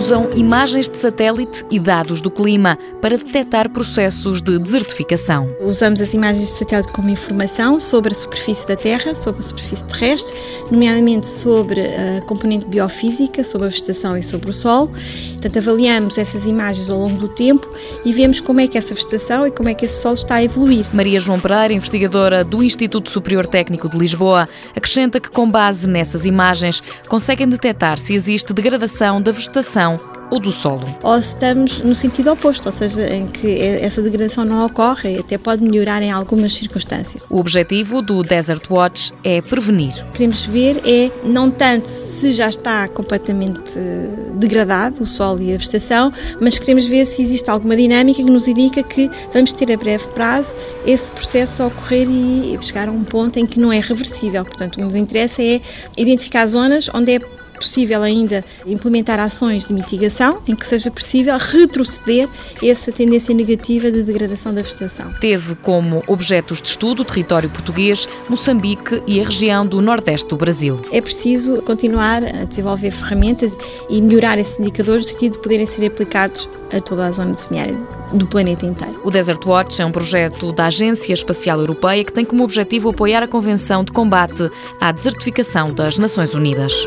usam imagens de satélite e dados do clima para detectar processos de desertificação. Usamos as imagens de satélite como informação sobre a superfície da Terra, sobre a superfície terrestre, nomeadamente sobre a componente biofísica, sobre a vegetação e sobre o solo. Portanto, avaliamos essas imagens ao longo do tempo e vemos como é que essa vegetação e como é que esse solo está a evoluir. Maria João Pereira, investigadora do Instituto Superior Técnico de Lisboa, acrescenta que com base nessas imagens conseguem detectar se existe degradação da vegetação ou do solo. Ou estamos no sentido oposto, ou seja, em que essa degradação não ocorre e até pode melhorar em algumas circunstâncias. O objetivo do Desert Watch é prevenir. O que queremos ver é não tanto se já está completamente degradado o solo e a vegetação, mas queremos ver se existe alguma dinâmica que nos indica que vamos ter a breve prazo esse processo a ocorrer e chegar a um ponto em que não é reversível. Portanto, o que nos interessa é identificar zonas onde é possível ainda implementar ações de mitigação em que seja possível retroceder essa tendência negativa de degradação da vegetação. Teve como objetos de estudo o território português, Moçambique e a região do nordeste do Brasil. É preciso continuar a desenvolver ferramentas e melhorar esses indicadores no sentido de poderem ser aplicados a toda a zona de semiárido do planeta inteiro. O Desert Watch é um projeto da Agência Espacial Europeia que tem como objetivo apoiar a Convenção de Combate à Desertificação das Nações Unidas.